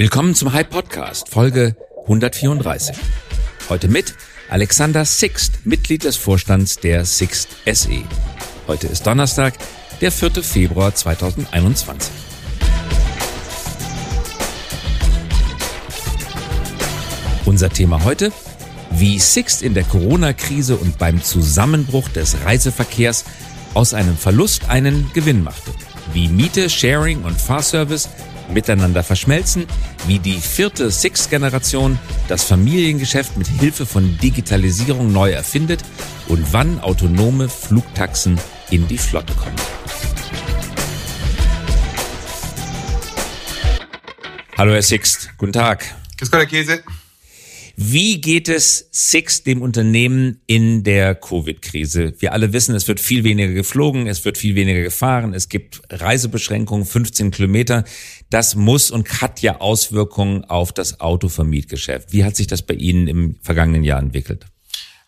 Willkommen zum Hype Podcast, Folge 134. Heute mit Alexander Sixt, Mitglied des Vorstands der Sixt SE. Heute ist Donnerstag, der 4. Februar 2021. Unser Thema heute, wie Sixt in der Corona-Krise und beim Zusammenbruch des Reiseverkehrs aus einem Verlust einen Gewinn machte. Wie Miete, Sharing und Fahrservice miteinander verschmelzen, wie die vierte Six-Generation das Familiengeschäft mit Hilfe von Digitalisierung neu erfindet und wann autonome Flugtaxen in die Flotte kommen. Hallo Herr Sixt, guten Tag. Grüß Gott, Herr Käse. Wie geht es Six, dem Unternehmen, in der Covid-Krise? Wir alle wissen, es wird viel weniger geflogen, es wird viel weniger gefahren, es gibt Reisebeschränkungen, 15 Kilometer. Das muss und hat ja Auswirkungen auf das Autovermietgeschäft. Wie hat sich das bei Ihnen im vergangenen Jahr entwickelt?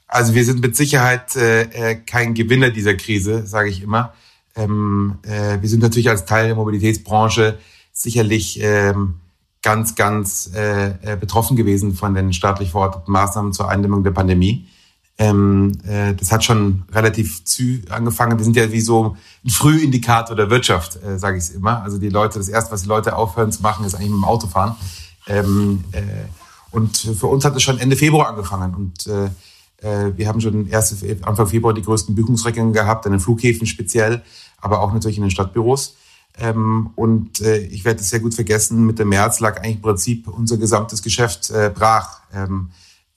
Also wir sind mit Sicherheit äh, äh kein Gewinner dieser Krise, sage ich immer. Ähm, äh, wir sind natürlich als Teil der Mobilitätsbranche sicherlich ähm, ganz, ganz äh, äh, betroffen gewesen von den staatlich verordneten Maßnahmen zur Eindämmung der Pandemie. Ähm, äh, das hat schon relativ zü angefangen. Wir sind ja wie so ein Frühindikator der Wirtschaft, äh, sage ich es immer. Also die Leute, das erste, was die Leute aufhören zu machen, ist eigentlich mit dem Auto fahren. Ähm, äh, und für uns hat es schon Ende Februar angefangen. Und äh, äh, wir haben schon erste, Anfang Februar die größten Buchungsregeln gehabt, an den Flughäfen speziell, aber auch natürlich in den Stadtbüros. Ähm, und äh, ich werde es sehr gut vergessen, Mitte März lag eigentlich im Prinzip unser gesamtes Geschäft äh, brach. Ähm,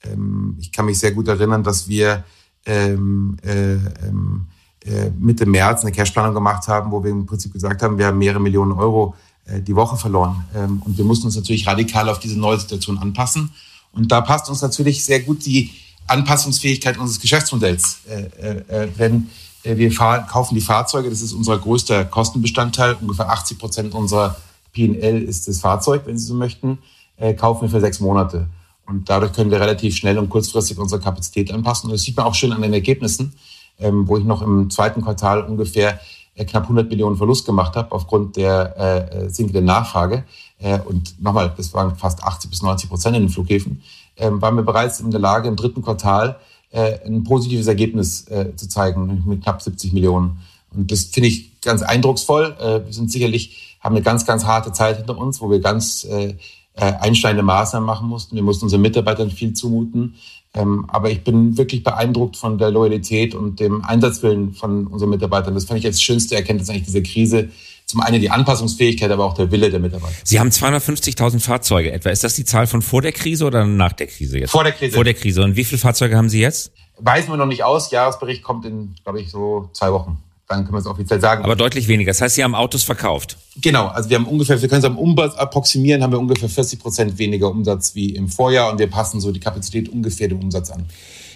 ähm, ich kann mich sehr gut erinnern, dass wir ähm, äh, ähm, äh, Mitte März eine Cashplanung gemacht haben, wo wir im Prinzip gesagt haben, wir haben mehrere Millionen Euro äh, die Woche verloren. Ähm, und wir mussten uns natürlich radikal auf diese neue Situation anpassen. Und da passt uns natürlich sehr gut die Anpassungsfähigkeit unseres Geschäftsmodells. Äh, äh, äh denn äh, wir fahren, kaufen die Fahrzeuge, das ist unser größter Kostenbestandteil. Ungefähr 80 Prozent unserer PL ist das Fahrzeug, wenn Sie so möchten, äh, kaufen wir für sechs Monate. Und dadurch können wir relativ schnell und kurzfristig unsere Kapazität anpassen. Und das sieht man auch schön an den Ergebnissen, ähm, wo ich noch im zweiten Quartal ungefähr äh, knapp 100 Millionen Verlust gemacht habe aufgrund der äh, sinkenden Nachfrage. Äh, und nochmal, das waren fast 80 bis 90 Prozent in den Flughäfen. Ähm, waren wir bereits in der Lage, im dritten Quartal äh, ein positives Ergebnis äh, zu zeigen mit knapp 70 Millionen. Und das finde ich ganz eindrucksvoll. Äh, wir sind sicherlich, haben eine ganz, ganz harte Zeit hinter uns, wo wir ganz äh, äh, einschneidende Maßnahmen machen mussten. Wir mussten unseren Mitarbeitern viel zumuten. Ähm, aber ich bin wirklich beeindruckt von der Loyalität und dem Einsatzwillen von unseren Mitarbeitern. Das fand ich als schönste Erkenntnis eigentlich dieser Krise, zum einen die Anpassungsfähigkeit, aber auch der Wille der Mitarbeiter. Sie haben 250.000 Fahrzeuge etwa. Ist das die Zahl von vor der Krise oder nach der Krise jetzt? Vor der Krise. Vor der Krise. Und wie viele Fahrzeuge haben Sie jetzt? Weisen wir noch nicht aus. Jahresbericht kommt in, glaube ich, so zwei Wochen. Dann können wir es offiziell sagen. Aber deutlich weniger. Das heißt, Sie haben Autos verkauft. Genau. Also wir haben ungefähr, wir können es am Umsatz approximieren, haben wir ungefähr 40 Prozent weniger Umsatz wie im Vorjahr und wir passen so die Kapazität ungefähr dem Umsatz an.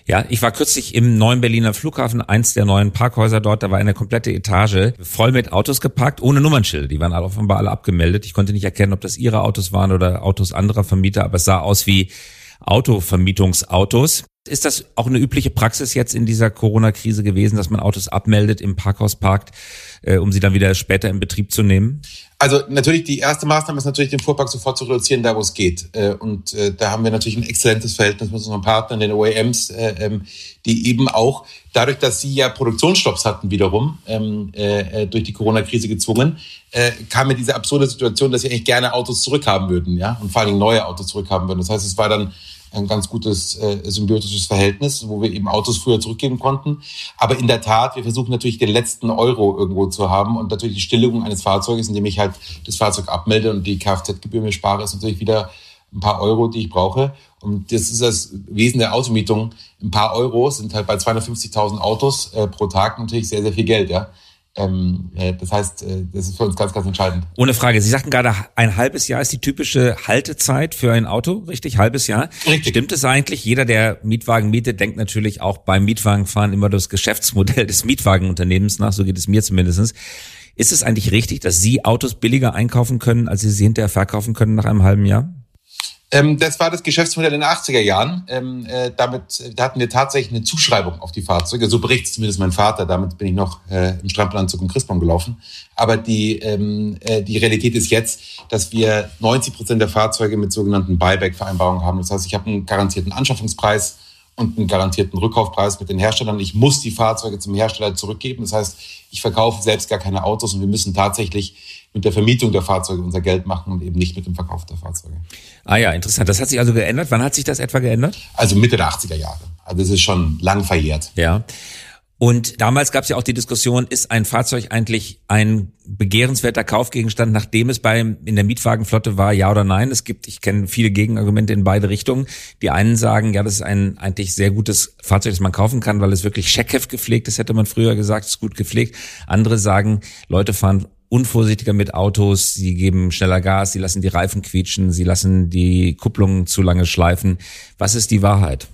Ja, ich war kürzlich im neuen Berliner Flughafen, eins der neuen Parkhäuser dort, da war eine komplette Etage voll mit Autos geparkt, ohne Nummernschilder. Die waren offenbar alle abgemeldet. Ich konnte nicht erkennen, ob das ihre Autos waren oder Autos anderer Vermieter, aber es sah aus wie Autovermietungsautos. Ist das auch eine übliche Praxis jetzt in dieser Corona-Krise gewesen, dass man Autos abmeldet, im Parkhaus parkt, äh, um sie dann wieder später in Betrieb zu nehmen? Also natürlich, die erste Maßnahme ist natürlich, den Fuhrpark sofort zu reduzieren, da wo es geht. Äh, und äh, da haben wir natürlich ein exzellentes Verhältnis mit unseren Partnern, den OEMs, äh, ähm, die eben auch, dadurch, dass sie ja Produktionsstopps hatten wiederum, ähm, durch die Corona-Krise gezwungen, kam mir diese absurde Situation, dass sie eigentlich gerne Autos zurückhaben würden, ja, und vor allen Dingen neue Autos zurückhaben würden. Das heißt, es war dann ein ganz gutes äh, symbiotisches Verhältnis, wo wir eben Autos früher zurückgeben konnten. Aber in der Tat, wir versuchen natürlich den letzten Euro irgendwo zu haben und natürlich die Stilllegung eines Fahrzeuges, indem ich halt das Fahrzeug abmelde und die Kfz-Gebühr mir spare, ist natürlich wieder ein paar Euro, die ich brauche. Und das ist das Wesen der Automietung. Ein paar Euro sind halt bei 250.000 Autos äh, pro Tag natürlich sehr, sehr viel Geld, ja. Ähm, äh, das heißt, äh, das ist für uns ganz, ganz entscheidend. Ohne Frage. Sie sagten gerade, ein halbes Jahr ist die typische Haltezeit für ein Auto, richtig? Halbes Jahr. Richtig. Stimmt es eigentlich? Jeder, der Mietwagen mietet, denkt natürlich auch beim Mietwagenfahren immer das Geschäftsmodell des Mietwagenunternehmens nach. So geht es mir zumindestens. Ist es eigentlich richtig, dass Sie Autos billiger einkaufen können, als Sie sie hinterher verkaufen können nach einem halben Jahr? Ähm, das war das Geschäftsmodell in den 80er Jahren. Ähm, äh, damit da hatten wir tatsächlich eine Zuschreibung auf die Fahrzeuge. So berichtet zumindest mein Vater. Damit bin ich noch äh, im Strampelanzug im Christbaum gelaufen. Aber die, ähm, äh, die Realität ist jetzt, dass wir 90 Prozent der Fahrzeuge mit sogenannten Buyback-Vereinbarungen haben. Das heißt, ich habe einen garantierten Anschaffungspreis und einen garantierten Rückkaufpreis mit den Herstellern. Ich muss die Fahrzeuge zum Hersteller zurückgeben. Das heißt, ich verkaufe selbst gar keine Autos und wir müssen tatsächlich mit der Vermietung der Fahrzeuge unser Geld machen und eben nicht mit dem Verkauf der Fahrzeuge. Ah ja, interessant. Das hat sich also geändert. Wann hat sich das etwa geändert? Also Mitte der 80er Jahre. Also das ist schon lang verjährt. Ja. Und damals gab es ja auch die Diskussion, ist ein Fahrzeug eigentlich ein begehrenswerter Kaufgegenstand, nachdem es beim in der Mietwagenflotte war, ja oder nein? Es gibt, ich kenne viele Gegenargumente in beide Richtungen. Die einen sagen, ja, das ist ein eigentlich sehr gutes Fahrzeug, das man kaufen kann, weil es wirklich Scheckheft gepflegt ist, hätte man früher gesagt, ist gut gepflegt. Andere sagen, Leute fahren unvorsichtiger mit Autos, sie geben schneller Gas, sie lassen die Reifen quietschen, sie lassen die Kupplungen zu lange schleifen. Was ist die Wahrheit?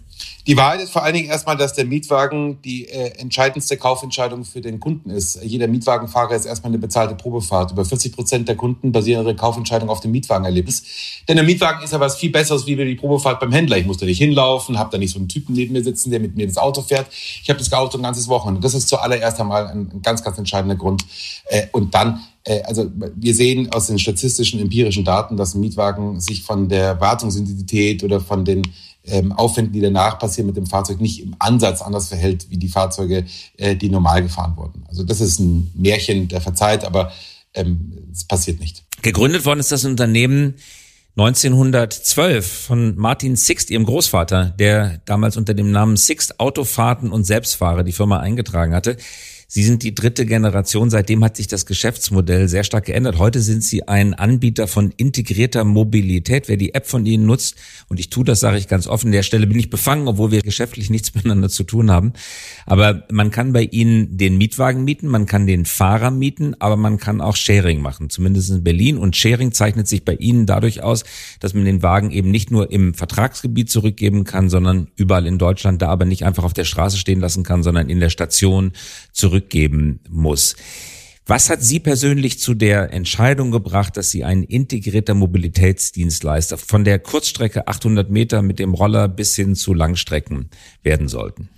Die Wahrheit ist vor allen Dingen erstmal, dass der Mietwagen die äh, entscheidendste Kaufentscheidung für den Kunden ist. Jeder Mietwagenfahrer ist erstmal eine bezahlte Probefahrt. Über 40 Prozent der Kunden basieren ihre Kaufentscheidung auf dem Mietwagenerlebnis. Denn der Mietwagen ist ja was viel Besseres wie die Probefahrt beim Händler. Ich muss da nicht hinlaufen, habe da nicht so einen Typen neben mir sitzen, der mit mir ins Auto fährt. Ich habe das Auto ein ganzes Wochenende. Das ist zuallererst einmal ein, ganz, ganz entscheidender Grund. Äh, und dann also wir sehen aus den statistischen, empirischen Daten, dass ein Mietwagen sich von der Wartungsintensität oder von den ähm, Aufwänden, die danach passieren mit dem Fahrzeug, nicht im Ansatz anders verhält wie die Fahrzeuge, äh, die normal gefahren wurden. Also das ist ein Märchen der Verzeiht, aber ähm, es passiert nicht. Gegründet worden ist das Unternehmen 1912 von Martin Sixt, ihrem Großvater, der damals unter dem Namen Sixt Autofahrten und Selbstfahrer die Firma eingetragen hatte. Sie sind die dritte Generation. Seitdem hat sich das Geschäftsmodell sehr stark geändert. Heute sind Sie ein Anbieter von integrierter Mobilität. Wer die App von Ihnen nutzt, und ich tue das, sage ich ganz offen, der Stelle bin ich befangen, obwohl wir geschäftlich nichts miteinander zu tun haben. Aber man kann bei Ihnen den Mietwagen mieten, man kann den Fahrer mieten, aber man kann auch Sharing machen, zumindest in Berlin. Und Sharing zeichnet sich bei Ihnen dadurch aus, dass man den Wagen eben nicht nur im Vertragsgebiet zurückgeben kann, sondern überall in Deutschland, da aber nicht einfach auf der Straße stehen lassen kann, sondern in der Station zurück zurückgeben muss. Was hat Sie persönlich zu der Entscheidung gebracht, dass Sie ein integrierter Mobilitätsdienstleister von der Kurzstrecke 800 Meter mit dem Roller bis hin zu Langstrecken werden sollten?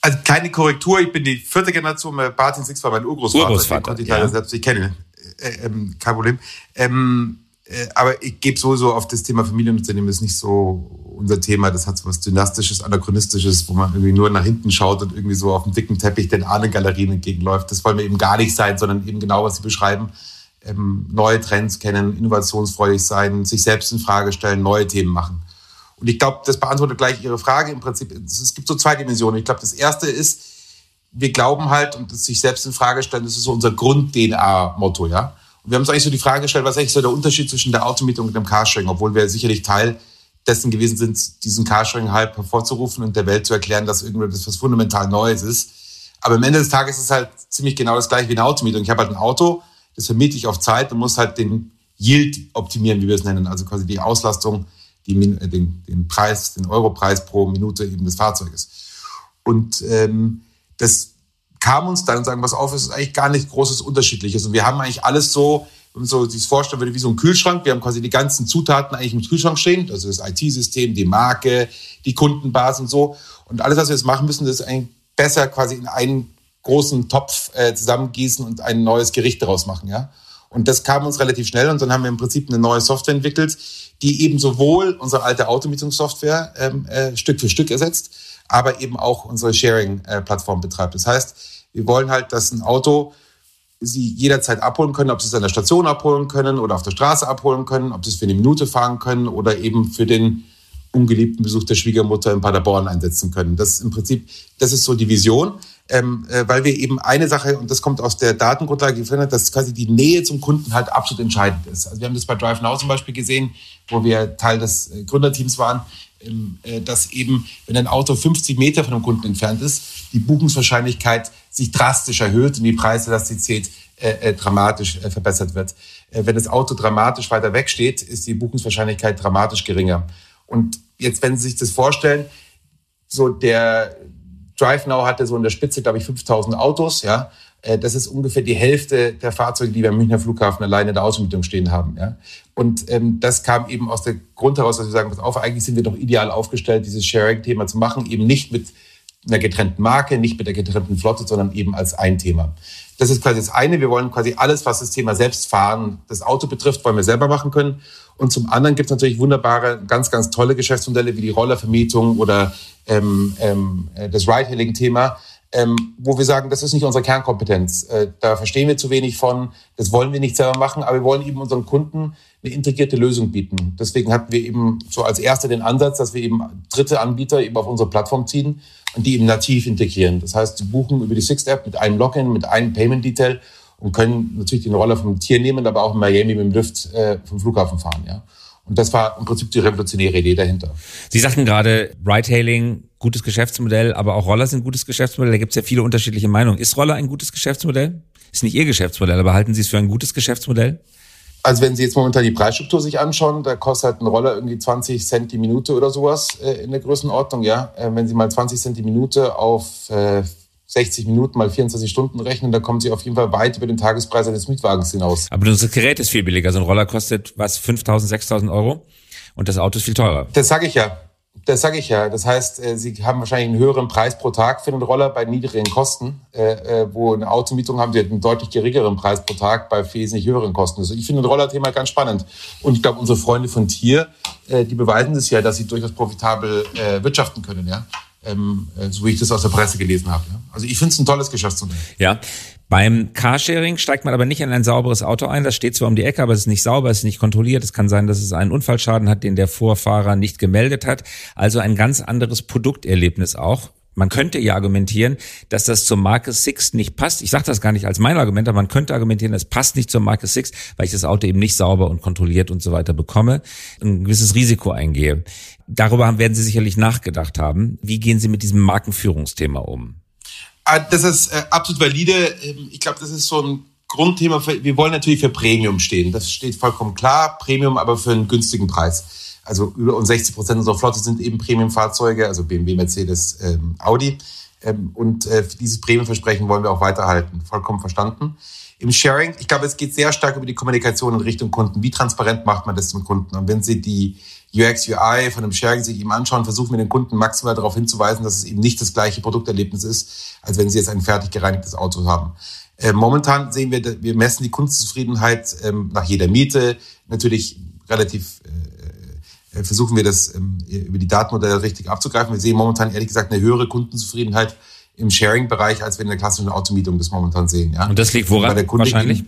Also keine Korrektur, ich bin die vierte Generation, Martin Six war mein Urgroßvater. Urgroßvater, ich ja. selbst, ich kenne, äh, ähm, kein Problem. Ähm, äh, aber ich gebe sowieso auf das Thema Familienunternehmen ist nicht so unser Thema. Das hat so was Dynastisches, Anachronistisches, wo man irgendwie nur nach hinten schaut und irgendwie so auf dem dicken Teppich den Ahnengalerien entgegenläuft. Das wollen wir eben gar nicht sein, sondern eben genau, was Sie beschreiben. Ähm, neue Trends kennen, innovationsfreudig sein, sich selbst in Frage stellen, neue Themen machen. Und ich glaube, das beantwortet gleich Ihre Frage im Prinzip. Es gibt so zwei Dimensionen. Ich glaube, das erste ist, wir glauben halt und das sich selbst in Frage stellen, das ist so unser Grund-DNA-Motto, ja wir haben uns eigentlich so die Frage gestellt, was ist eigentlich so der Unterschied zwischen der Automietung und dem Carsharing, obwohl wir sicherlich Teil dessen gewesen sind, diesen Carsharing-Hype hervorzurufen und der Welt zu erklären, dass irgendwas was fundamental Neues ist. Aber am Ende des Tages ist es halt ziemlich genau das gleiche wie eine Automietung. Ich habe halt ein Auto, das vermiete ich auf Zeit und muss halt den Yield optimieren, wie wir es nennen, also quasi die Auslastung, die, äh, den, den Preis, den Europreis pro Minute eben des Fahrzeuges. Und ähm, das kam uns dann und sagen, was auf, es ist eigentlich gar nicht großes Unterschiedliches. Und wir haben eigentlich alles so, wenn man sich vorstellen würde, wie so ein Kühlschrank. Wir haben quasi die ganzen Zutaten eigentlich im Kühlschrank stehen. Also das IT-System, die Marke, die Kundenbasis und so. Und alles, was wir jetzt machen müssen, ist eigentlich besser quasi in einen großen Topf äh, zusammengießen und ein neues Gericht daraus machen, ja. Und das kam uns relativ schnell und dann haben wir im Prinzip eine neue Software entwickelt, die eben sowohl unsere alte Automietungssoftware ähm, äh, Stück für Stück ersetzt, aber eben auch unsere Sharing-Plattform betreibt. Das heißt, wir wollen halt, dass ein Auto sie jederzeit abholen können, ob sie es an der Station abholen können oder auf der Straße abholen können, ob sie es für eine Minute fahren können oder eben für den ungeliebten Besuch der Schwiegermutter in Paderborn einsetzen können. Das ist im Prinzip, das ist so die Vision, ähm, äh, weil wir eben eine Sache, und das kommt aus der Datengrundlage gefunden, dass quasi die Nähe zum Kunden halt absolut entscheidend ist. Also wir haben das bei Drive Now zum Beispiel gesehen, wo wir Teil des äh, Gründerteams waren, dass eben, wenn ein Auto 50 Meter von einem Kunden entfernt ist, die Buchungswahrscheinlichkeit sich drastisch erhöht und die Preiselastizität äh, äh, dramatisch äh, verbessert wird. Äh, wenn das Auto dramatisch weiter weg steht, ist die Buchungswahrscheinlichkeit dramatisch geringer. Und jetzt, wenn Sie sich das vorstellen, so der Drive Now hatte so in der Spitze, glaube ich, 5000 Autos, ja. Äh, das ist ungefähr die Hälfte der Fahrzeuge, die wir am Münchner Flughafen alleine in der Außenmietung stehen haben. Ja? Und ähm, das kam eben aus dem Grund heraus, dass wir sagen, pass auf, eigentlich sind wir doch ideal aufgestellt, dieses Sharing-Thema zu machen, eben nicht mit einer getrennten Marke, nicht mit der getrennten Flotte, sondern eben als ein Thema. Das ist quasi das eine. Wir wollen quasi alles, was das Thema Selbstfahren, das Auto betrifft, wollen wir selber machen können. Und zum anderen gibt es natürlich wunderbare, ganz, ganz tolle Geschäftsmodelle wie die Rollervermietung oder ähm, ähm, äh, das Ride-Hailing-Thema, ähm, wo wir sagen, das ist nicht unsere Kernkompetenz. Äh, da verstehen wir zu wenig von, das wollen wir nicht selber machen, aber wir wollen eben unseren Kunden eine integrierte Lösung bieten. Deswegen hatten wir eben so als erster den Ansatz, dass wir eben dritte Anbieter eben auf unsere Plattform ziehen und die eben nativ integrieren. Das heißt, sie buchen über die Sixt App mit einem Login, mit einem Payment Detail und können natürlich die Rolle vom Tier nehmen, aber auch in Miami mit dem Lift äh, vom Flughafen fahren. Ja. Und das war im Prinzip die revolutionäre Idee dahinter. Sie sagten gerade, Ride-Hailing, gutes Geschäftsmodell, aber auch Roller sind gutes Geschäftsmodell. Da gibt es ja viele unterschiedliche Meinungen. Ist Roller ein gutes Geschäftsmodell? Ist nicht Ihr Geschäftsmodell, aber halten Sie es für ein gutes Geschäftsmodell? Also wenn Sie jetzt momentan die Preisstruktur sich anschauen, da kostet halt ein Roller irgendwie 20 Cent die Minute oder sowas äh, in der Größenordnung, ja. Äh, wenn Sie mal 20 Cent die Minute auf äh, 60 Minuten mal 24 Stunden rechnen, da kommen Sie auf jeden Fall weit über den Tagespreis eines Mietwagens hinaus. Aber das Gerät ist viel billiger. So ein Roller kostet was, 5.000, 6.000 Euro und das Auto ist viel teurer. Das sage ich ja. Das sage ich ja. Das heißt, äh, Sie haben wahrscheinlich einen höheren Preis pro Tag für den Roller bei niedrigen Kosten, äh, äh, wo eine Automietung haben Sie einen deutlich geringeren Preis pro Tag bei wesentlich höheren Kosten. Also ich finde ein Rollerthema ganz spannend. Und ich glaube, unsere Freunde von Tier, die beweisen das ja, dass sie durchaus profitabel wirtschaften können. Ja? Ähm, so wie ich das aus der Presse gelesen habe. Ja? Also ich finde es ein tolles Geschäftsmodell. Ja, beim Carsharing steigt man aber nicht in ein sauberes Auto ein. Das steht zwar um die Ecke, aber es ist nicht sauber, es ist nicht kontrolliert. Es kann sein, dass es einen Unfallschaden hat, den der Vorfahrer nicht gemeldet hat. Also ein ganz anderes Produkterlebnis auch. Man könnte ja argumentieren, dass das zur Marke Six nicht passt. Ich sage das gar nicht als mein Argument, aber man könnte argumentieren, es passt nicht zur Marke Six, weil ich das Auto eben nicht sauber und kontrolliert und so weiter bekomme, ein gewisses Risiko eingehe. Darüber werden Sie sicherlich nachgedacht haben. Wie gehen Sie mit diesem Markenführungsthema um? Ah, das ist äh, absolut valide. Ähm, ich glaube, das ist so ein Grundthema. Für, wir wollen natürlich für Premium stehen. Das steht vollkommen klar. Premium, aber für einen günstigen Preis. Also über uns 60 Prozent unserer Flotte sind eben Premium-Fahrzeuge, also BMW, Mercedes, ähm, Audi. Ähm, und äh, dieses Premium-Versprechen wollen wir auch weiterhalten. Vollkommen verstanden. Im Sharing, ich glaube, es geht sehr stark über die Kommunikation in Richtung Kunden. Wie transparent macht man das zum Kunden? Und wenn Sie die UX, UI von einem Sharing sich eben anschauen, versuchen wir den Kunden maximal darauf hinzuweisen, dass es eben nicht das gleiche Produkterlebnis ist, als wenn sie jetzt ein fertig gereinigtes Auto haben. Äh, momentan sehen wir, wir messen die Kundenzufriedenheit ähm, nach jeder Miete. Natürlich relativ äh, versuchen wir das ähm, über die Datenmodelle richtig abzugreifen. Wir sehen momentan ehrlich gesagt eine höhere Kundenzufriedenheit im Sharing-Bereich, als wir in der klassischen Automietung das momentan sehen. Ja? Und das liegt woran wahrscheinlich?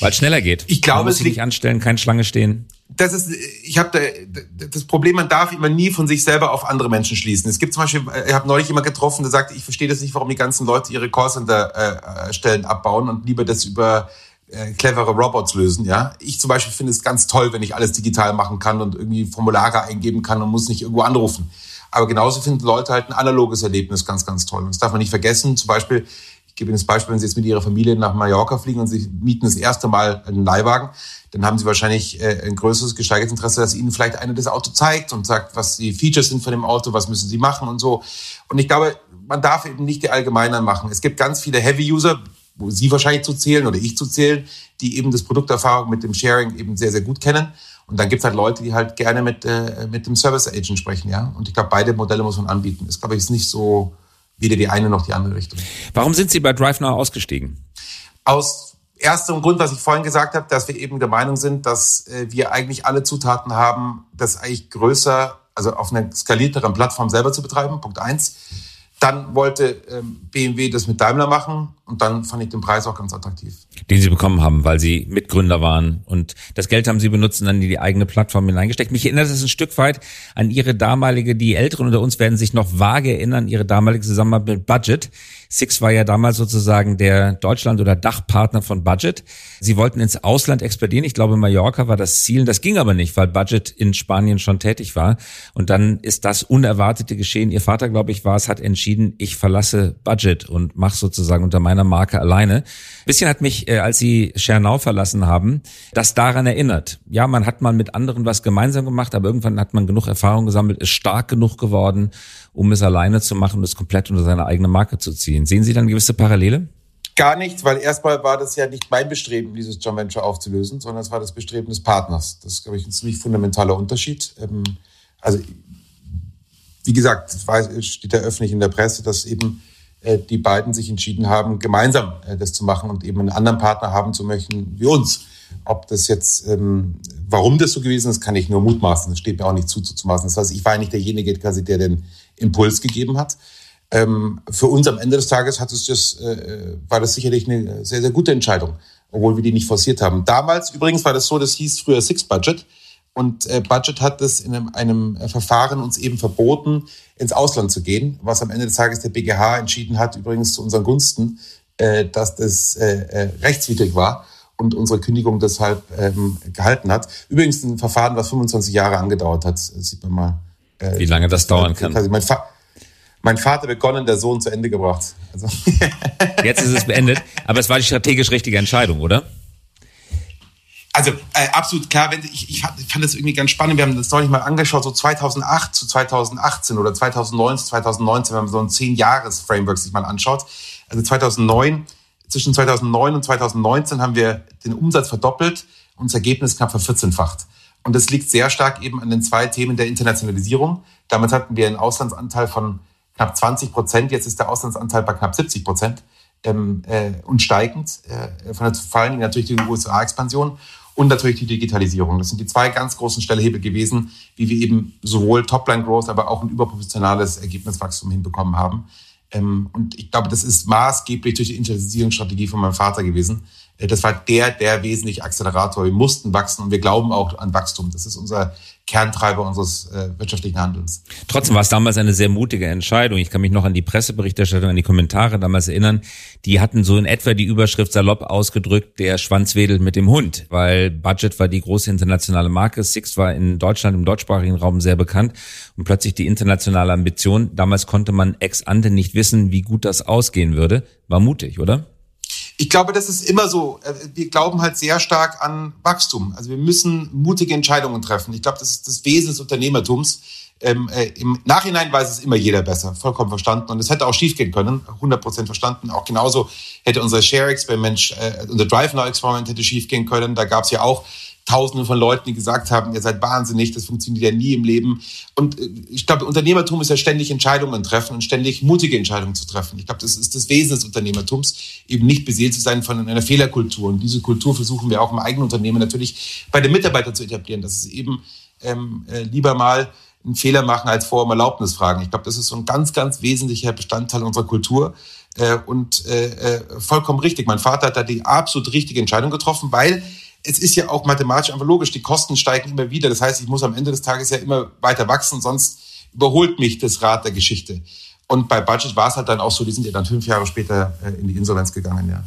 Weil es schneller geht. Ich glaube, sich nicht anstellen, keine Schlange stehen das ist, ich habe da, das Problem, man darf immer nie von sich selber auf andere Menschen schließen. Es gibt zum Beispiel, ich habe neulich jemand getroffen, der sagt, ich verstehe das nicht, warum die ganzen Leute ihre Callcenter-Stellen äh, abbauen und lieber das über äh, clevere Robots lösen. Ja, ich zum Beispiel finde es ganz toll, wenn ich alles digital machen kann und irgendwie Formulare eingeben kann und muss nicht irgendwo anrufen. Aber genauso finden Leute halt ein analoges Erlebnis ganz, ganz toll. Und das darf man nicht vergessen. Zum Beispiel, ich gebe Ihnen das Beispiel, wenn Sie jetzt mit Ihrer Familie nach Mallorca fliegen und Sie mieten das erste Mal einen Leihwagen, dann haben sie wahrscheinlich äh, ein größeres gesteigertes Interesse, dass ihnen vielleicht einer das Auto zeigt und sagt, was die Features sind von dem Auto, was müssen sie machen und so. Und ich glaube, man darf eben nicht die Allgemeinern machen. Es gibt ganz viele Heavy-User, Sie wahrscheinlich zu zählen oder ich zu zählen, die eben das Produkterfahrung mit dem Sharing eben sehr, sehr gut kennen. Und dann gibt es halt Leute, die halt gerne mit, äh, mit dem Service Agent sprechen, ja. Und ich glaube, beide Modelle muss man anbieten. Das glaube ich ist nicht so weder die eine noch die andere Richtung. Warum sind Sie bei DriveNow ausgestiegen? Aus erster Grund, was ich vorhin gesagt habe, dass wir eben der Meinung sind, dass äh, wir eigentlich alle Zutaten haben, das eigentlich größer, also auf einer skalierteren Plattform selber zu betreiben. Punkt eins. Dann wollte ähm, BMW das mit Daimler machen und dann fand ich den Preis auch ganz attraktiv. Den Sie bekommen haben, weil Sie Mitgründer waren und das Geld haben Sie benutzt und dann in die eigene Plattform hineingesteckt. Mich erinnert es ein Stück weit an Ihre damalige, die Älteren unter uns werden sich noch vage erinnern, Ihre damalige Zusammenarbeit mit Budget. Six war ja damals sozusagen der Deutschland- oder Dachpartner von Budget. Sie wollten ins Ausland expandieren. Ich glaube, Mallorca war das Ziel. Das ging aber nicht, weil Budget in Spanien schon tätig war. Und dann ist das Unerwartete geschehen. Ihr Vater, glaube ich, war es, hat entschieden, ich verlasse Budget und mache sozusagen unter meiner Marke alleine. bisschen hat mich, äh, als Sie Schernau verlassen haben, das daran erinnert. Ja, man hat mal mit anderen was gemeinsam gemacht, aber irgendwann hat man genug Erfahrung gesammelt, ist stark genug geworden um es alleine zu machen und es komplett unter seine eigene Marke zu ziehen. Sehen Sie dann gewisse Parallele? Gar nicht, weil erstmal war das ja nicht mein Bestreben, dieses Joint Venture aufzulösen, sondern es war das Bestreben des Partners. Das ist, glaube ich, ein ziemlich fundamentaler Unterschied. Ähm, also, wie gesagt, es steht ja öffentlich in der Presse, dass eben äh, die beiden sich entschieden haben, gemeinsam äh, das zu machen und eben einen anderen Partner haben zu möchten wie uns. Ob das jetzt, ähm, warum das so gewesen ist, kann ich nur mutmaßen. Das steht mir auch nicht zu, zuzumaßen. Das heißt, ich war eigentlich derjenige, quasi, der den Impuls gegeben hat. Ähm, für uns am Ende des Tages hat es das, äh, war das sicherlich eine sehr, sehr gute Entscheidung, obwohl wir die nicht forciert haben. Damals übrigens war das so, das hieß früher Six Budget. Und äh, Budget hat es in einem, einem Verfahren uns eben verboten, ins Ausland zu gehen, was am Ende des Tages der BGH entschieden hat, übrigens zu unseren Gunsten, äh, dass das äh, äh, rechtswidrig war und unsere Kündigung deshalb ähm, gehalten hat. Übrigens ein Verfahren, was 25 Jahre angedauert hat, sieht man mal. Äh, Wie lange das dauern kann. Mein, Fa mein, Vater begonnen, der Sohn zu Ende gebracht. Also. Jetzt ist es beendet, aber es war die strategisch richtige Entscheidung, oder? Also äh, absolut klar, wenn ich, ich fand, das irgendwie ganz spannend. Wir haben das neulich mal angeschaut, so 2008 zu 2018 oder 2009 zu 2019, wenn man so ein zehn Jahres Framework sich mal anschaut. Also 2009 zwischen 2009 und 2019 haben wir den Umsatz verdoppelt und das Ergebnis knapp vervierzehnfacht. Und das liegt sehr stark eben an den zwei Themen der Internationalisierung. Damit hatten wir einen Auslandsanteil von knapp 20 Prozent. Jetzt ist der Auslandsanteil bei knapp 70 Prozent ähm, äh, und steigend. Äh, von der, vor allen natürlich die USA-Expansion und natürlich die Digitalisierung. Das sind die zwei ganz großen Stellhebel gewesen, wie wir eben sowohl Topline-Growth, aber auch ein überproportionales Ergebniswachstum hinbekommen haben. Ähm, und ich glaube, das ist maßgeblich durch die Internationalisierungsstrategie von meinem Vater gewesen. Äh, das war der, der wesentliche Accelerator. Wir mussten wachsen und wir glauben auch an Wachstum. Das ist unser Kerntreiber unseres äh, wirtschaftlichen Handelns. Trotzdem war es damals eine sehr mutige Entscheidung. Ich kann mich noch an die Presseberichterstattung, an die Kommentare damals erinnern. Die hatten so in etwa die Überschrift salopp ausgedrückt, der Schwanz wedelt mit dem Hund, weil Budget war die große internationale Marke. Six war in Deutschland, im deutschsprachigen Raum sehr bekannt und plötzlich die internationale Ambition. Damals konnte man ex ante nicht wissen, wie gut das ausgehen würde. War mutig, oder? Ich glaube, das ist immer so. Äh, wir glauben halt sehr stark an Wachstum. Also wir müssen mutige Entscheidungen treffen. Ich glaube, das ist das Wesen des Unternehmertums. Ähm, äh, Im Nachhinein weiß es immer jeder besser, vollkommen verstanden. Und es hätte auch schiefgehen können, 100% verstanden. Auch genauso hätte unser Share-Experiment, äh, unser Drive-Now-Experiment hätte schiefgehen können. Da gab es ja auch Tausende von Leuten, die gesagt haben, ihr seid wahnsinnig, das funktioniert ja nie im Leben. Und äh, ich glaube, Unternehmertum ist ja ständig Entscheidungen treffen und ständig mutige Entscheidungen zu treffen. Ich glaube, das ist das Wesen des Unternehmertums, eben nicht beseelt zu sein von einer Fehlerkultur. Und diese Kultur versuchen wir auch im eigenen Unternehmen natürlich bei den Mitarbeitern zu etablieren, dass es eben ähm, äh, lieber mal einen Fehler machen, als vor um Erlaubnis fragen. Ich glaube, das ist so ein ganz, ganz wesentlicher Bestandteil unserer Kultur. Äh, und äh, äh vollkommen richtig. Mein Vater hat da die absolut richtige Entscheidung getroffen, weil es ist ja auch mathematisch einfach logisch, die Kosten steigen immer wieder. Das heißt, ich muss am Ende des Tages ja immer weiter wachsen, sonst überholt mich das Rad der Geschichte. Und bei Budget war es halt dann auch so, die sind ja dann fünf Jahre später äh, in die Insolvenz gegangen, ja.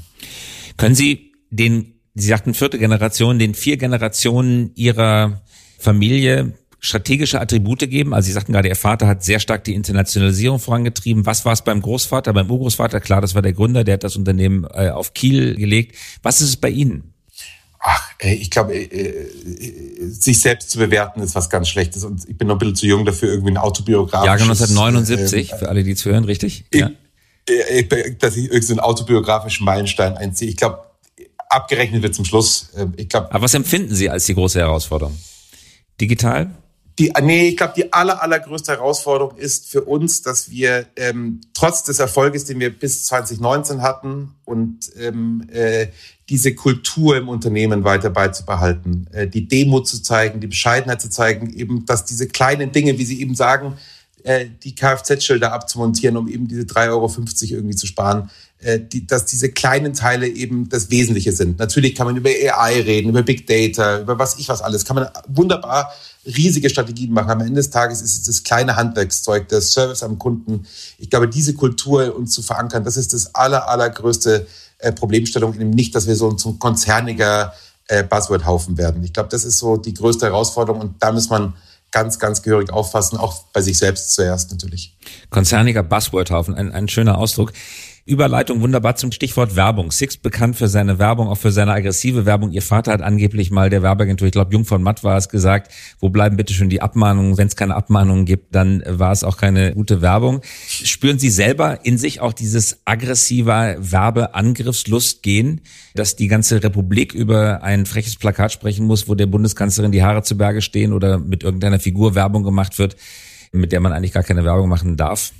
Können Sie den, Sie sagten vierte Generation, den vier Generationen Ihrer Familie strategische Attribute geben? Also Sie sagten gerade, Ihr Vater hat sehr stark die Internationalisierung vorangetrieben. Was war es beim Großvater, beim Urgroßvater? Klar, das war der Gründer, der hat das Unternehmen äh, auf Kiel gelegt. Was ist es bei Ihnen? Ach, ich glaube, äh, äh, sich selbst zu bewerten ist was ganz Schlechtes und ich bin noch ein bisschen zu jung dafür, irgendwie ein autobiografisches... Jahrgang 1979, äh, für alle, die zu hören, richtig? Ich, ja. dass ich irgendwie so einen autobiografischen Meilenstein einziehe. Ich glaube, abgerechnet wird zum Schluss. Ich glaub, Aber was empfinden Sie als die große Herausforderung? Digital? Die, nee, ich glaube, die aller, allergrößte Herausforderung ist für uns, dass wir ähm, trotz des Erfolges, den wir bis 2019 hatten und ähm, äh, diese Kultur im Unternehmen weiter beizubehalten, äh, die Demut zu zeigen, die Bescheidenheit zu zeigen, eben, dass diese kleinen Dinge, wie Sie eben sagen, äh, die Kfz-Schilder abzumontieren, um eben diese 3,50 Euro irgendwie zu sparen, die, dass diese kleinen Teile eben das Wesentliche sind. Natürlich kann man über AI reden, über Big Data, über was ich was alles, kann man wunderbar riesige Strategien machen. Am Ende des Tages ist es das kleine Handwerkszeug, der Service am Kunden. Ich glaube, diese Kultur uns zu verankern, das ist das aller, allergrößte äh, Problemstellung, eben nicht, dass wir so zum konzerniger äh, Buzzword-Haufen werden. Ich glaube, das ist so die größte Herausforderung und da muss man ganz, ganz gehörig auffassen, auch bei sich selbst zuerst natürlich. Konzerniger Buzzword-Haufen, ein, ein schöner Ausdruck. Überleitung wunderbar zum Stichwort Werbung. Six bekannt für seine Werbung, auch für seine aggressive Werbung. Ihr Vater hat angeblich mal der Werbeagentur, ich glaube Jung von Matt war es, gesagt, wo bleiben bitte schon die Abmahnungen? Wenn es keine Abmahnungen gibt, dann war es auch keine gute Werbung. Spüren Sie selber in sich auch dieses aggressive Werbeangriffslust gehen, dass die ganze Republik über ein freches Plakat sprechen muss, wo der Bundeskanzlerin die Haare zu Berge stehen oder mit irgendeiner Figur Werbung gemacht wird, mit der man eigentlich gar keine Werbung machen darf?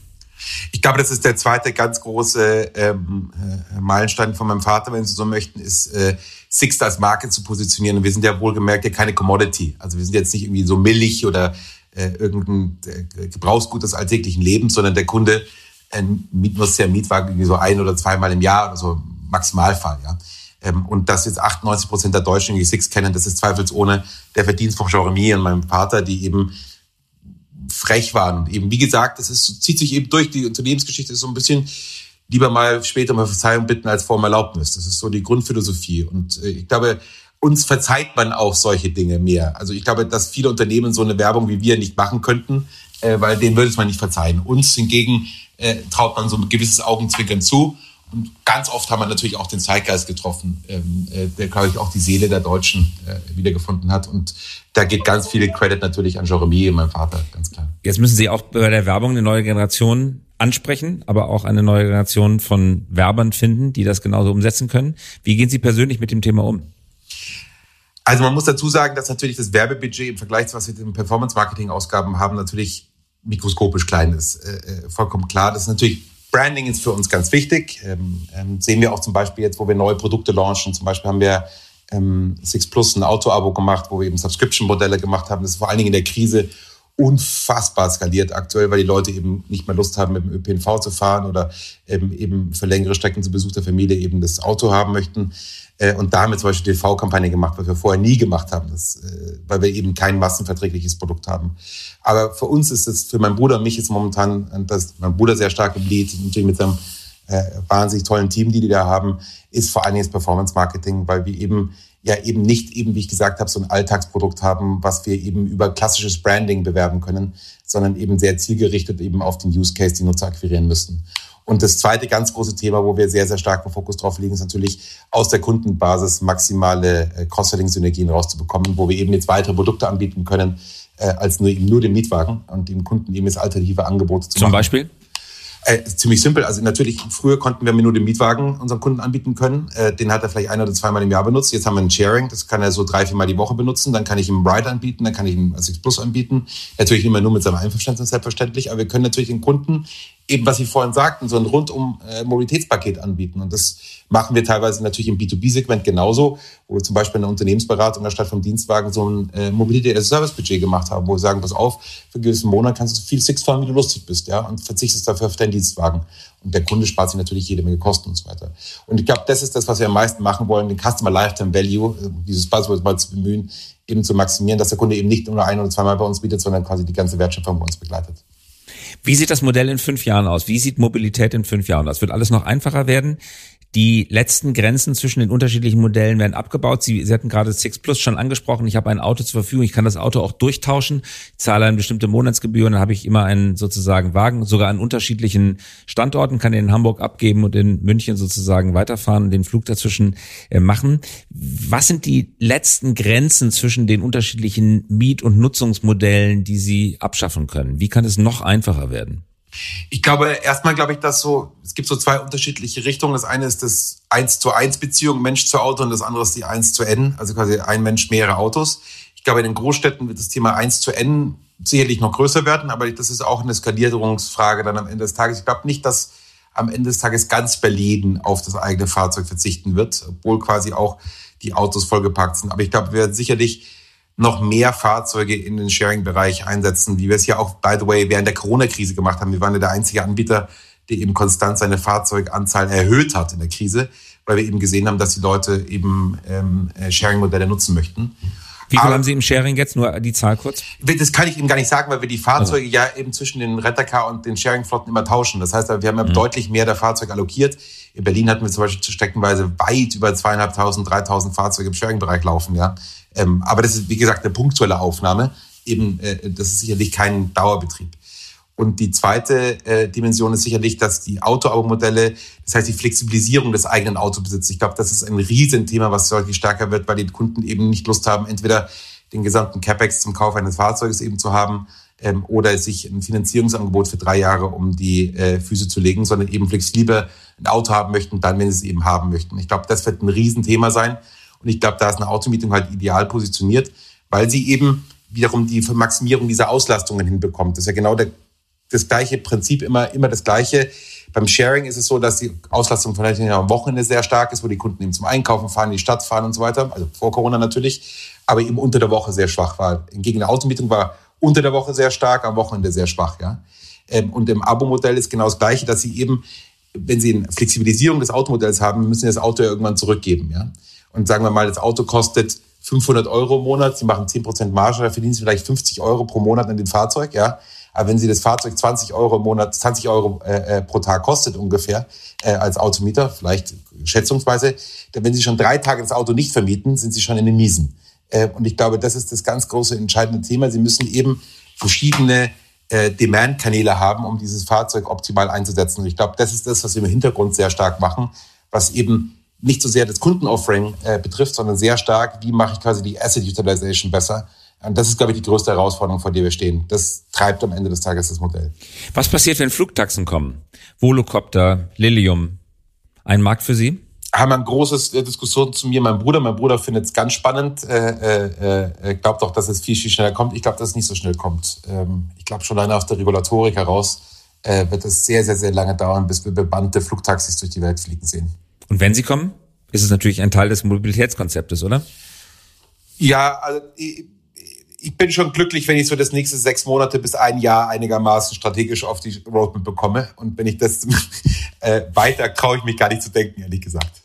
Ich glaube, das ist der zweite ganz große ähm, äh, Meilenstein von meinem Vater, wenn Sie so möchten, ist äh, Sixt als Marke zu positionieren. Und wir sind ja wohlgemerkt ja keine Commodity. Also wir sind jetzt nicht irgendwie so millig oder äh, irgendein äh, Gebrauchsgut des alltäglichen Lebens, sondern der Kunde äh, nutzt ja Mietwagen irgendwie so ein oder zweimal im Jahr oder so Maximalfall. Ja. Ähm, und dass jetzt 98 Prozent der Deutschen die Six kennen, das ist zweifelsohne der Verdienst von Jeremy und meinem Vater, die eben frech waren. Und eben, wie gesagt, das ist, zieht sich eben durch. Die Unternehmensgeschichte ist so ein bisschen lieber mal später mal Verzeihung bitten als vor um Erlaubnis. Das ist so die Grundphilosophie. Und äh, ich glaube, uns verzeiht man auch solche Dinge mehr. Also ich glaube, dass viele Unternehmen so eine Werbung wie wir nicht machen könnten, äh, weil denen würde es man nicht verzeihen. Uns hingegen äh, traut man so ein gewisses Augenzwinkern zu. Und ganz oft haben wir natürlich auch den Zeitgeist getroffen, ähm, äh, der, glaube ich, auch die Seele der Deutschen äh, wiedergefunden hat. Und da geht ganz viel Credit natürlich an Jeremy, mein Vater, ganz klar. Jetzt müssen Sie auch bei der Werbung eine neue Generation ansprechen, aber auch eine neue Generation von Werbern finden, die das genauso umsetzen können. Wie gehen Sie persönlich mit dem Thema um? Also man muss dazu sagen, dass natürlich das Werbebudget im Vergleich zu was wir den Performance-Marketing-Ausgaben haben, natürlich mikroskopisch klein ist. Äh, äh, vollkommen klar. Das ist natürlich Branding ist für uns ganz wichtig. Ähm, ähm, sehen wir auch zum Beispiel jetzt, wo wir neue Produkte launchen. Zum Beispiel haben wir ähm, Six Plus ein Auto-Abo gemacht, wo wir eben Subscription-Modelle gemacht haben. Das ist vor allen Dingen in der Krise unfassbar skaliert aktuell, weil die Leute eben nicht mehr Lust haben, mit dem ÖPNV zu fahren oder eben, eben für längere Strecken zu Besuch der Familie eben das Auto haben möchten. Äh, und da haben wir zum Beispiel TV-Kampagne gemacht, was wir vorher nie gemacht haben, das, äh, weil wir eben kein massenverträgliches Produkt haben. Aber für uns ist es, für meinen Bruder und mich ist momentan, dass mein Bruder sehr stark im Lead, natürlich mit seinem äh, wahnsinnig tollen Team, die die da haben, ist vor allen Dingen das Performance Marketing, weil wir eben ja eben nicht eben, wie ich gesagt habe, so ein Alltagsprodukt haben, was wir eben über klassisches Branding bewerben können, sondern eben sehr zielgerichtet eben auf den Use Case die Nutzer akquirieren müssen. Und das zweite ganz große Thema, wo wir sehr, sehr stark im Fokus drauf legen, ist natürlich aus der Kundenbasis maximale äh, Cross-Selling-Synergien rauszubekommen, wo wir eben jetzt weitere Produkte anbieten können, äh, als nur, eben nur den Mietwagen und dem Kunden eben jetzt alternative Angebote zu Zum machen. Zum Beispiel? Äh, ziemlich simpel. Also natürlich, früher konnten wir nur den Mietwagen unseren Kunden anbieten können. Äh, den hat er vielleicht ein oder zweimal im Jahr benutzt. Jetzt haben wir ein Sharing, das kann er so drei, viermal die Woche benutzen. Dann kann ich ihm Ride anbieten, dann kann ich ihm Six Plus anbieten. Natürlich immer nur mit seinem Einverständnis, selbstverständlich. Aber wir können natürlich den Kunden eben, was Sie vorhin sagten, so ein rundum äh, Mobilitätspaket anbieten. Und das machen wir teilweise natürlich im B2B-Segment genauso, wo wir zum Beispiel in der Unternehmensberatung anstatt vom Dienstwagen so ein äh, Mobilität-as-Service-Budget gemacht haben, wo wir sagen, pass auf, für einen gewissen Monat kannst du viel Six fahren, wie du lustig bist, ja, und verzichtest dafür auf deinen Dienstwagen. Und der Kunde spart sich natürlich jede Menge Kosten und so weiter. Und ich glaube, das ist das, was wir am meisten machen wollen, den Customer Lifetime Value, äh, dieses Buzzword mal zu bemühen, eben zu maximieren, dass der Kunde eben nicht nur ein oder zweimal bei uns bietet, sondern quasi die ganze Wertschöpfung bei uns begleitet. Wie sieht das Modell in fünf Jahren aus? Wie sieht Mobilität in fünf Jahren aus? Wird alles noch einfacher werden? Die letzten Grenzen zwischen den unterschiedlichen Modellen werden abgebaut. Sie, Sie hatten gerade Six Plus schon angesprochen. Ich habe ein Auto zur Verfügung. Ich kann das Auto auch durchtauschen. Ich zahle eine bestimmte Monatsgebühr und dann habe ich immer einen sozusagen Wagen, sogar an unterschiedlichen Standorten, kann den in Hamburg abgeben und in München sozusagen weiterfahren und den Flug dazwischen äh, machen. Was sind die letzten Grenzen zwischen den unterschiedlichen Miet- und Nutzungsmodellen, die Sie abschaffen können? Wie kann es noch einfacher werden? Ich glaube, erstmal glaube ich, dass so, es gibt so zwei unterschiedliche Richtungen. Das eine ist das 1 zu 1 Beziehung Mensch zu Auto und das andere ist die 1 zu N, also quasi ein Mensch, mehrere Autos. Ich glaube, in den Großstädten wird das Thema 1 zu N sicherlich noch größer werden, aber das ist auch eine Skalierungsfrage dann am Ende des Tages. Ich glaube nicht, dass am Ende des Tages ganz Berlin auf das eigene Fahrzeug verzichten wird, obwohl quasi auch die Autos vollgepackt sind. Aber ich glaube, wir werden sicherlich noch mehr Fahrzeuge in den Sharing-Bereich einsetzen, wie wir es ja auch, by the way, während der Corona-Krise gemacht haben. Wir waren ja der einzige Anbieter, der eben konstant seine Fahrzeuganzahl erhöht hat in der Krise, weil wir eben gesehen haben, dass die Leute eben ähm, äh, Sharing-Modelle nutzen möchten. Wie viel Aber, haben Sie im Sharing jetzt? Nur die Zahl kurz? Das kann ich Ihnen gar nicht sagen, weil wir die Fahrzeuge also. ja eben zwischen den Rentacar und den Sharing-Flotten immer tauschen. Das heißt, wir haben ja mhm. deutlich mehr der Fahrzeuge allokiert. In Berlin hatten wir zum Beispiel streckenweise weit über zweieinhalbtausend, dreitausend Fahrzeuge im Sharing-Bereich laufen, ja. Ähm, aber das ist, wie gesagt, eine punktuelle Aufnahme. Eben, äh, das ist sicherlich kein Dauerbetrieb. Und die zweite äh, Dimension ist sicherlich, dass die Auto-Abo-Modelle, das heißt die Flexibilisierung des eigenen Autobesitzes, ich glaube, das ist ein Riesenthema, was deutlich stärker wird, weil die Kunden eben nicht Lust haben, entweder den gesamten CapEx zum Kauf eines Fahrzeuges eben zu haben ähm, oder sich ein Finanzierungsangebot für drei Jahre um die äh, Füße zu legen, sondern eben flexibel ein Auto haben möchten, dann, wenn sie es eben haben möchten. Ich glaube, das wird ein Riesenthema sein. Und ich glaube, da ist eine Automietung halt ideal positioniert, weil sie eben wiederum die Maximierung dieser Auslastungen hinbekommt. Das ist ja genau der das gleiche Prinzip, immer, immer das gleiche. Beim Sharing ist es so, dass die Auslastung vielleicht am Wochenende sehr stark ist, wo die Kunden eben zum Einkaufen fahren, in die Stadt fahren und so weiter. Also vor Corona natürlich, aber eben unter der Woche sehr schwach war. Hingegen der Automietung war unter der Woche sehr stark, am Wochenende sehr schwach, ja. Ähm, und im Abo-Modell ist genau das Gleiche, dass sie eben, wenn sie eine Flexibilisierung des Automodells haben, müssen sie das Auto ja irgendwann zurückgeben, ja. Und sagen wir mal, das Auto kostet 500 Euro im Monat, sie machen 10% Marge, da verdienen sie vielleicht 50 Euro pro Monat an dem Fahrzeug, ja. Aber wenn Sie das Fahrzeug 20 Euro im Monat, 20 Euro äh, äh, pro Tag kostet ungefähr äh, als Automieter, vielleicht schätzungsweise, dann wenn Sie schon drei Tage das Auto nicht vermieten, sind Sie schon in den Miesen. Äh, und ich glaube, das ist das ganz große entscheidende Thema. Sie müssen eben verschiedene äh, Demand-Kanäle haben, um dieses Fahrzeug optimal einzusetzen. Und ich glaube, das ist das, was wir im Hintergrund sehr stark machen, was eben nicht so sehr das Kundenoffering äh, betrifft, sondern sehr stark, wie mache ich quasi die Asset Utilization besser und das ist, glaube ich, die größte Herausforderung, vor der wir stehen. Das treibt am Ende des Tages das Modell. Was passiert, wenn Flugtaxen kommen? Volocopter, Lilium. Ein Markt für Sie? haben wir eine große äh, Diskussion zu mir, mein Bruder. Mein Bruder findet es ganz spannend. Äh, äh, äh, glaubt auch, dass es viel, viel schneller kommt. Ich glaube, dass es nicht so schnell kommt. Ähm, ich glaube, schon alleine aus der Regulatorik heraus äh, wird es sehr, sehr, sehr lange dauern, bis wir bebannte Flugtaxis durch die Welt fliegen sehen. Und wenn sie kommen, ist es natürlich ein Teil des Mobilitätskonzeptes, oder? Ja, also ich bin schon glücklich, wenn ich so das nächste sechs Monate bis ein Jahr einigermaßen strategisch auf die Roadmap bekomme. Und wenn ich das äh, weiter traue ich mich gar nicht zu denken, ehrlich gesagt.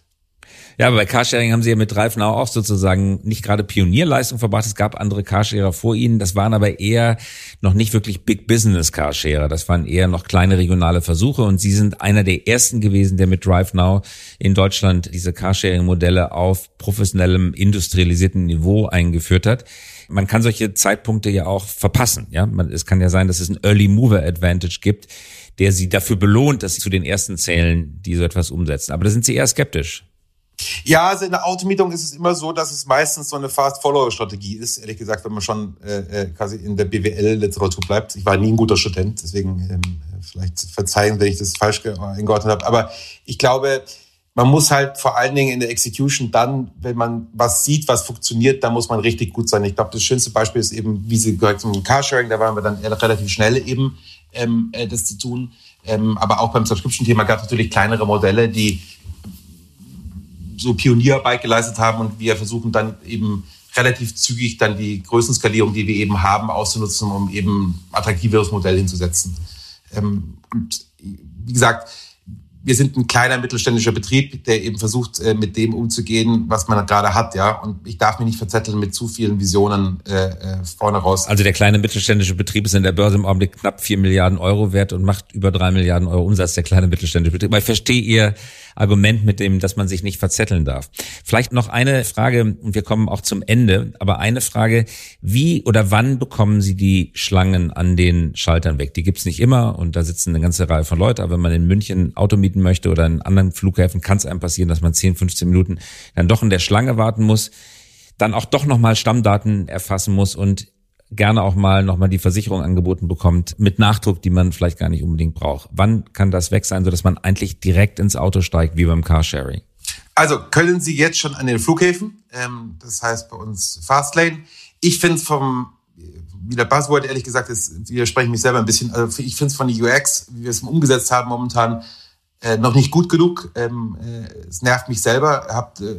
Ja, aber bei Carsharing haben sie ja mit Dreifenau auch sozusagen nicht gerade Pionierleistung verbracht. Es gab andere Carsharer vor ihnen. Das waren aber eher noch nicht wirklich Big Business Carsharer. Das waren eher noch kleine regionale Versuche. Und sie sind einer der ersten gewesen, der mit DriveNow in Deutschland diese Carsharing-Modelle auf professionellem, industrialisierten Niveau eingeführt hat man kann solche Zeitpunkte ja auch verpassen. Ja, man, es kann ja sein, dass es ein Early Mover Advantage gibt, der sie dafür belohnt, dass sie zu den ersten zählen, die so etwas umsetzen. Aber da sind sie eher skeptisch. Ja, also in der Automietung ist es immer so, dass es meistens so eine Fast-Follower-Strategie ist, ehrlich gesagt, wenn man schon äh, äh quasi in der BWL-Literatur bleibt. Ich war nie ein guter Student, deswegen ähm, vielleicht verzeihen, wenn ich das falsch eingeordnet habe. Aber ich glaube, man muss halt vor allen Dingen in der Execution dann, wenn man was sieht, was funktioniert, dann muss man richtig gut sein. Ich glaube, das schönste Beispiel ist eben, wie Sie gesagt haben, Carsharing, da waren wir dann relativ schnell eben, ähm, äh, das zu tun. Ähm, aber auch beim Subscription-Thema gab es natürlich kleinere Modelle, die so Pionierarbeit geleistet haben und wir versuchen dann eben relativ zügig dann die Größenskalierung, die wir eben haben, auszunutzen, um eben attraktiveres Modell hinzusetzen. Ähm, und wie gesagt, wir sind ein kleiner mittelständischer Betrieb, der eben versucht, äh, mit dem umzugehen, was man gerade hat, ja. Und ich darf mich nicht verzetteln mit zu vielen Visionen äh, äh, vorne raus. Also der kleine mittelständische Betrieb ist in der Börse im Augenblick knapp vier Milliarden Euro wert und macht über drei Milliarden Euro Umsatz, der kleine mittelständische Betrieb. Aber ich verstehe Ihr Argument mit dem, dass man sich nicht verzetteln darf. Vielleicht noch eine Frage, und wir kommen auch zum Ende, aber eine Frage, wie oder wann bekommen Sie die Schlangen an den Schaltern weg? Die gibt's nicht immer und da sitzen eine ganze Reihe von Leuten, aber wenn man in München Auto mieten möchte oder in anderen Flughäfen, kann es einem passieren, dass man 10, 15 Minuten dann doch in der Schlange warten muss dann auch doch nochmal Stammdaten erfassen muss und gerne auch mal nochmal die Versicherung angeboten bekommt mit Nachdruck, die man vielleicht gar nicht unbedingt braucht. Wann kann das weg sein, sodass man eigentlich direkt ins Auto steigt, wie beim Carsharing? Also können Sie jetzt schon an den Flughäfen, ähm, das heißt bei uns Fastlane. Ich finde es vom, wie der Buzzword ehrlich gesagt ist, widerspreche mich selber ein bisschen, also ich finde es von der UX, wie wir es umgesetzt haben momentan, äh, noch nicht gut genug. Ähm, äh, es nervt mich selber. Hab, äh,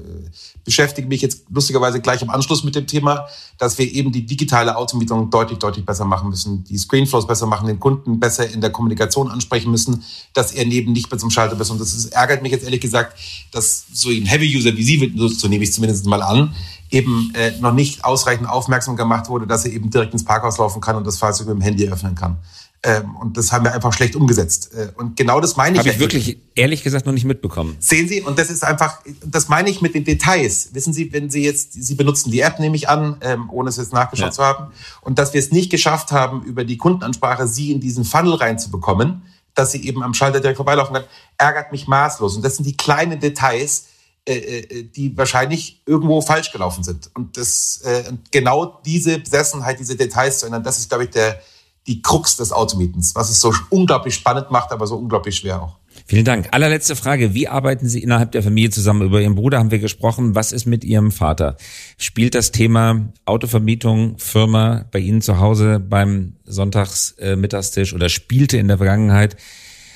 beschäftige mich jetzt lustigerweise gleich im Anschluss mit dem Thema, dass wir eben die digitale Automietung deutlich, deutlich besser machen müssen, die Screenflows besser machen, den Kunden besser in der Kommunikation ansprechen müssen, dass er neben nicht mehr zum Schalter ist. Und das ist, ärgert mich jetzt ehrlich gesagt, dass so ein Heavy-User wie Sie, so nehme ich es zumindest mal an, eben äh, noch nicht ausreichend aufmerksam gemacht wurde, dass er eben direkt ins Parkhaus laufen kann und das Fahrzeug mit dem Handy öffnen kann. Ähm, und das haben wir einfach schlecht umgesetzt. Äh, und genau das meine ich. Habe ich wirklich ehrlich gesagt noch nicht mitbekommen. Sehen Sie, und das ist einfach, das meine ich mit den Details. Wissen Sie, wenn Sie jetzt, Sie benutzen die App, nehme ich an, ähm, ohne es jetzt nachgeschaut ja. zu haben, und dass wir es nicht geschafft haben, über die Kundenansprache Sie in diesen Funnel reinzubekommen, dass Sie eben am Schalter direkt vorbeilaufen können, ärgert mich maßlos. Und das sind die kleinen Details, äh, äh, die wahrscheinlich irgendwo falsch gelaufen sind. Und das, genau diese Besessenheit, diese Details zu ändern, das ist, glaube ich, der, die Krux des Automietens, was es so unglaublich spannend macht, aber so unglaublich schwer auch. Vielen Dank. Allerletzte Frage. Wie arbeiten Sie innerhalb der Familie zusammen? Über Ihren Bruder haben wir gesprochen. Was ist mit Ihrem Vater? Spielt das Thema Autovermietung, Firma bei Ihnen zu Hause beim Sonntagsmittagstisch oder spielte in der Vergangenheit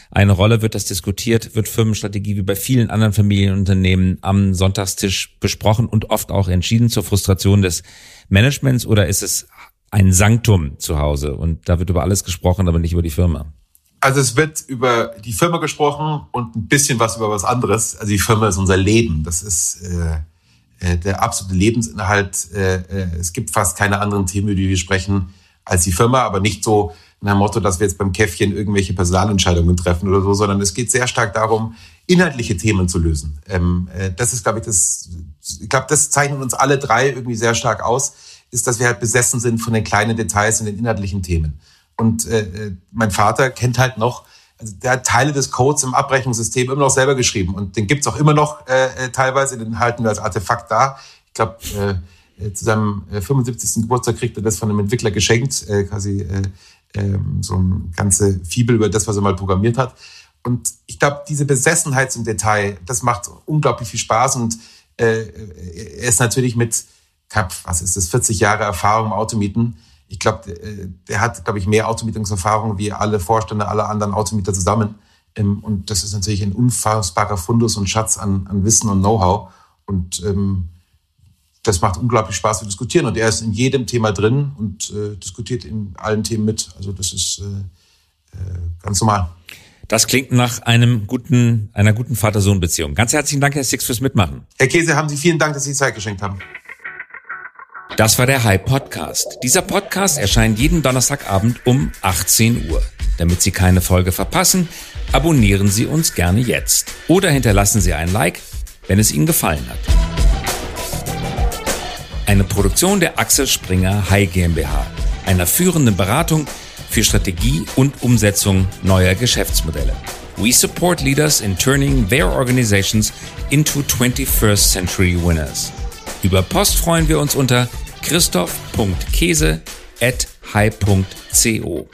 eine Rolle? Wird das diskutiert? Wird Firmenstrategie wie bei vielen anderen Familienunternehmen am Sonntagstisch besprochen und oft auch entschieden zur Frustration des Managements? Oder ist es ein Sanktum zu Hause und da wird über alles gesprochen, aber nicht über die Firma. Also es wird über die Firma gesprochen und ein bisschen was über was anderes. Also die Firma ist unser Leben. Das ist äh, äh der absolute Lebensinhalt. Äh, äh, es gibt fast keine anderen Themen, über die wir sprechen, als die Firma, aber nicht so nach dem Motto, dass wir jetzt beim Käffchen irgendwelche Personalentscheidungen treffen oder so, sondern es geht sehr stark darum, inhaltliche Themen zu lösen. Ähm, äh, das ist, glaube ich, das, ich glaube, das zeichnet uns alle drei irgendwie sehr stark aus ist, dass wir halt besessen sind von den kleinen Details und den inhaltlichen Themen. Und äh, äh, mein Vater kennt halt noch, also der hat Teile des Codes im Abrechnungssystem immer noch selber geschrieben und den gibt's auch immer noch äh, äh teilweise, den halten wir als Artefakt da. Ich glaube, äh, äh zu seinem 75. Geburtstag kriegt er das von einem Entwickler geschenkt, äh, quasi äh, äh, so ein ganze Fibel über das, was er mal programmiert hat. Und ich glaube, diese Besessenheit zum Detail, das macht unglaublich viel Spaß und äh, er ist natürlich mit habe, was ist das, 40 Jahre Erfahrung im Automieten. Ich glaube, äh, der hat, glaube ich, mehr Automietungserfahrung wie alle Vorstände aller anderen Automieter zusammen. Ähm, und das ist natürlich ein unfassbarer Fundus und Schatz an, an Wissen und Know-how. Und ähm, das macht unglaublich Spaß zu diskutieren. Und er ist in jedem Thema drin und äh, diskutiert in allen Themen mit. Also das ist äh, äh, ganz normal. Das klingt nach einem guten, einer guten Vater-Sohn-Beziehung. Ganz herzlichen Dank, Herr Six, fürs Mitmachen. Herr Käse, haben Sie vielen Dank, dass Sie Zeit geschenkt haben. Das war der High Podcast. Dieser Podcast erscheint jeden Donnerstagabend um 18 Uhr. Damit Sie keine Folge verpassen, abonnieren Sie uns gerne jetzt oder hinterlassen Sie ein Like, wenn es Ihnen gefallen hat. Eine Produktion der Axel Springer High GmbH, einer führenden Beratung für Strategie und Umsetzung neuer Geschäftsmodelle. We support leaders in turning their organizations into 21st century winners. Über Post freuen wir uns unter christoph.käse at high.co.